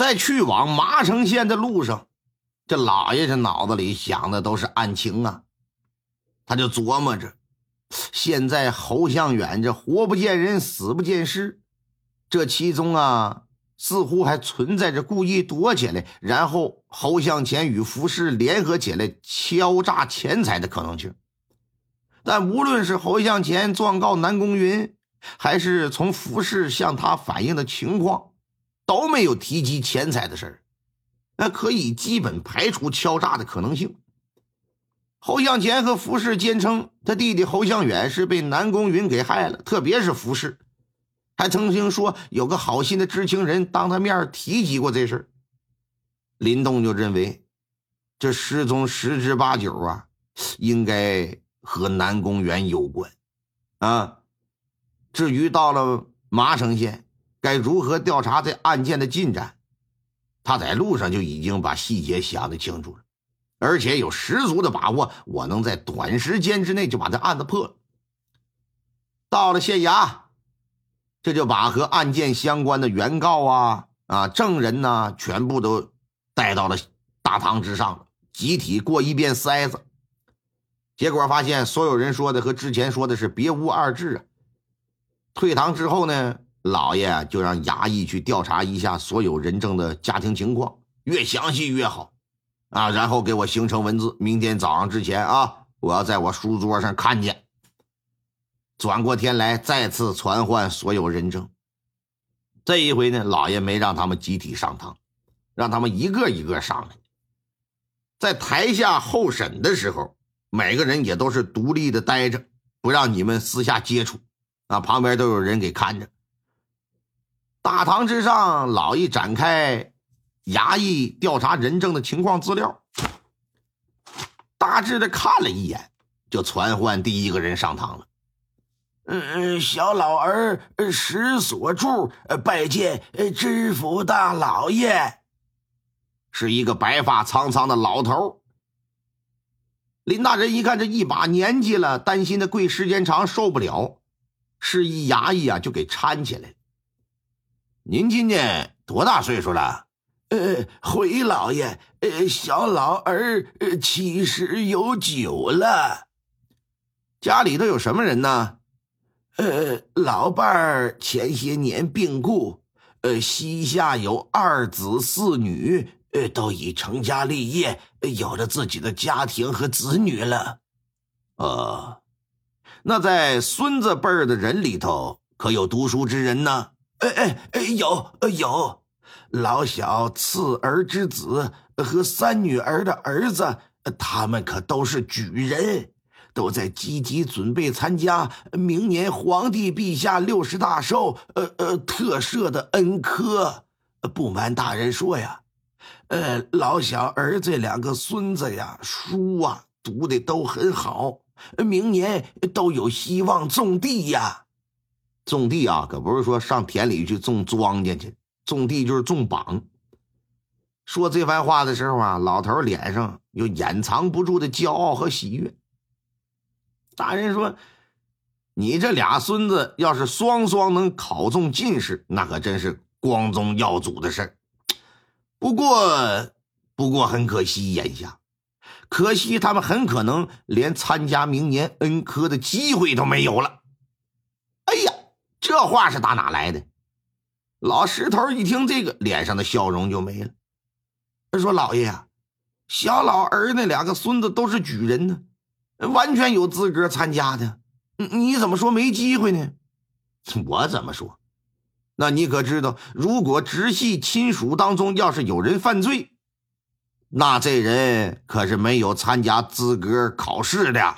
在去往麻城县的路上，这老爷这脑子里想的都是案情啊，他就琢磨着，现在侯向远这活不见人，死不见尸，这其中啊，似乎还存在着故意躲起来，然后侯向前与福氏联合起来敲诈钱财的可能性。但无论是侯向前状告南宫云，还是从福氏向他反映的情况，都没有提及钱财的事儿，那可以基本排除敲诈的可能性。侯向前和福氏坚称，他弟弟侯向远是被南宫云给害了，特别是福氏，还曾经说有个好心的知情人当他面提及过这事儿。林动就认为，这失踪十之八九啊，应该和南宫元有关，啊。至于到了麻城县，该如何调查这案件的进展，他在路上就已经把细节想得清楚了，而且有十足的把握，我能在短时间之内就把这案子破了。到了县衙，这就把和案件相关的原告啊、啊证人呢，全部都带到了大堂之上，集体过一遍筛子。结果发现，所有人说的和之前说的是别无二致啊。退堂之后呢，老爷就让衙役去调查一下所有人证的家庭情况，越详细越好，啊，然后给我形成文字，明天早上之前啊，我要在我书桌上看见。转过天来，再次传唤所有人证。这一回呢，老爷没让他们集体上堂，让他们一个一个上来。在台下候审的时候，每个人也都是独立的待着，不让你们私下接触。啊，旁边都有人给看着。大堂之上，老一展开衙役调查人证的情况资料，大致的看了一眼，就传唤第一个人上堂了。嗯，小老儿石锁柱拜见知府大老爷。是一个白发苍苍的老头。林大人一看这一把年纪了，担心的跪时间长受不了。示意衙役啊，就给搀起来。您今年多大岁数了？呃，回老爷，呃，小老儿七十有九了。家里都有什么人呢？呃，老伴儿前些年病故，呃，膝下有二子四女，呃，都已成家立业，有了自己的家庭和子女了。呃。那在孙子辈儿的人里头，可有读书之人呢？哎哎哎，有有，老小次儿之子和三女儿的儿子，他们可都是举人，都在积极准备参加明年皇帝陛下六十大寿，呃呃特设的恩科。不瞒大人说呀，呃，老小儿这两个孙子呀，书啊读的都很好。明年都有希望种地呀，种地啊，可不是说上田里去种庄稼去，种地就是种榜。说这番话的时候啊，老头脸上有掩藏不住的骄傲和喜悦。大人说：“你这俩孙子要是双双能考中进士，那可真是光宗耀祖的事儿。不过，不过很可惜，眼下。”可惜他们很可能连参加明年恩科的机会都没有了。这话是打哪来的？老石头一听这个，脸上的笑容就没了。他说：“老爷，小老儿那两个孙子都是举人呢，完全有资格参加的。你怎么说没机会呢？我怎么说？那你可知道，如果直系亲属当中要是有人犯罪？”那这人可是没有参加资格考试的，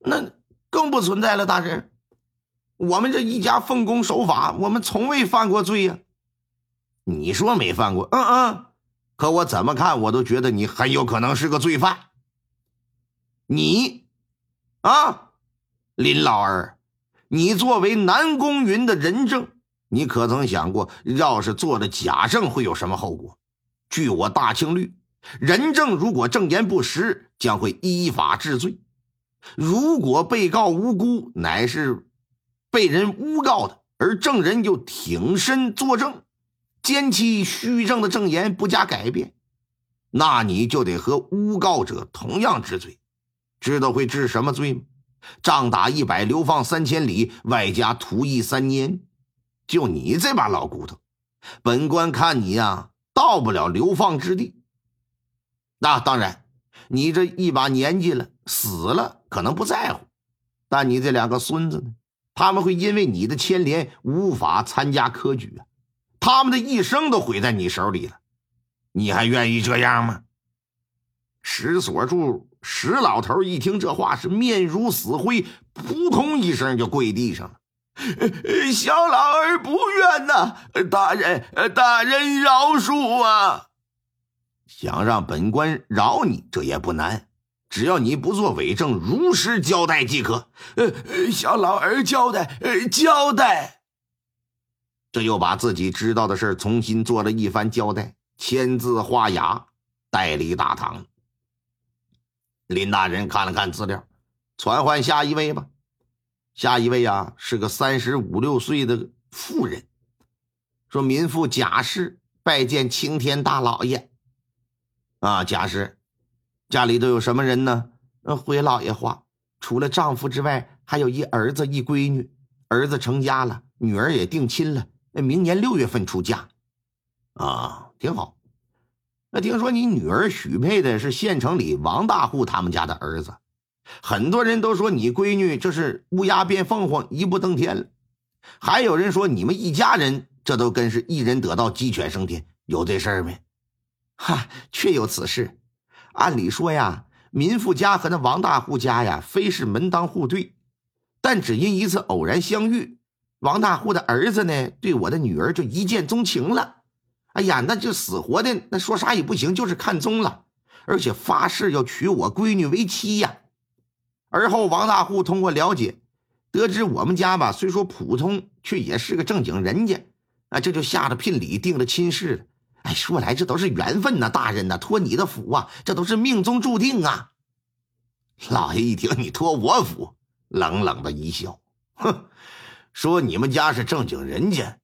那更不存在了。大人，我们这一家奉公守法，我们从未犯过罪呀。你说没犯过？嗯嗯。可我怎么看，我都觉得你很有可能是个罪犯。你，啊，林老儿，你作为南宫云的人证，你可曾想过，要是做了假证会有什么后果？据我大清律。人证如果证言不实，将会依法治罪；如果被告无辜，乃是被人诬告的，而证人又挺身作证，奸妻虚证的证言不加改变，那你就得和诬告者同样治罪。知道会治什么罪吗？杖打一百，流放三千里，外加徒役三年。就你这把老骨头，本官看你呀，到不了流放之地。那当然，你这一把年纪了，死了可能不在乎，但你这两个孙子呢？他们会因为你的牵连无法参加科举啊，他们的一生都毁在你手里了，你还愿意这样吗？石锁柱石老头一听这话，是面如死灰，扑通一声就跪地上了。小老儿不愿呐，大人，大人饶恕啊！想让本官饶你，这也不难。只要你不做伪证，如实交代即可。呃，小老儿交代，呃，交代。这又把自己知道的事重新做了一番交代，签字画押，带离大堂。林大人看了看资料，传唤下一位吧。下一位啊，是个三十五六岁的妇人，说：“民妇贾氏拜见青天大老爷。”啊，贾氏。家里都有什么人呢？回老爷话，除了丈夫之外，还有一儿子一闺女。儿子成家了，女儿也定亲了，那明年六月份出嫁。啊，挺好。那听说你女儿许配的是县城里王大户他们家的儿子，很多人都说你闺女这是乌鸦变凤凰，一步登天了。还有人说你们一家人这都跟是一人得道鸡犬升天，有这事儿没？哈，确有此事。按理说呀，民富家和那王大户家呀，非是门当户对，但只因一次偶然相遇，王大户的儿子呢，对我的女儿就一见钟情了。哎呀，那就死活的那说啥也不行，就是看中了，而且发誓要娶我闺女为妻呀。而后王大户通过了解，得知我们家吧，虽说普通，却也是个正经人家，啊，这就下了聘礼，定了亲事了。哎，说来这都是缘分呐，大人呐，托你的福啊，这都是命中注定啊！老爷一听你托我福，冷冷的一笑，哼，说你们家是正经人家，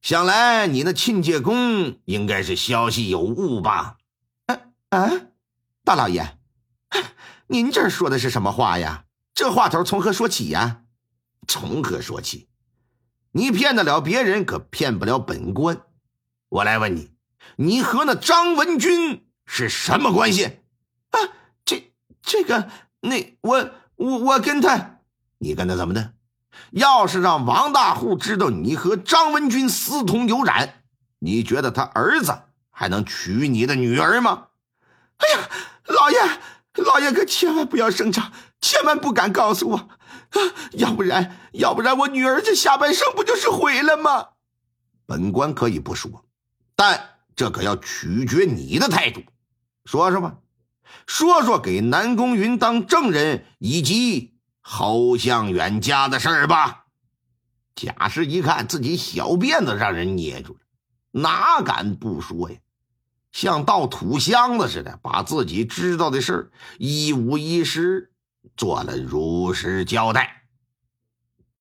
想来你那亲家公应该是消息有误吧？啊啊，大老爷，您这说的是什么话呀？这话头从何说起呀？从何说起？你骗得了别人，可骗不了本官。我来问你。你和那张文军是什么关系？啊，这这个，那我我我跟他，你跟他怎么的？要是让王大户知道你和张文军私通有染，你觉得他儿子还能娶你的女儿吗？哎呀，老爷，老爷可千万不要声张，千万不敢告诉我，啊，要不然，要不然我女儿这下半生不就是毁了吗？本官可以不说，但。这可要取决你的态度，说说吧，说说给南宫云当证人以及侯向远家的事儿吧。贾氏一看自己小辫子让人捏住了，哪敢不说呀？像倒土箱子似的，把自己知道的事儿一五一十做了如实交代。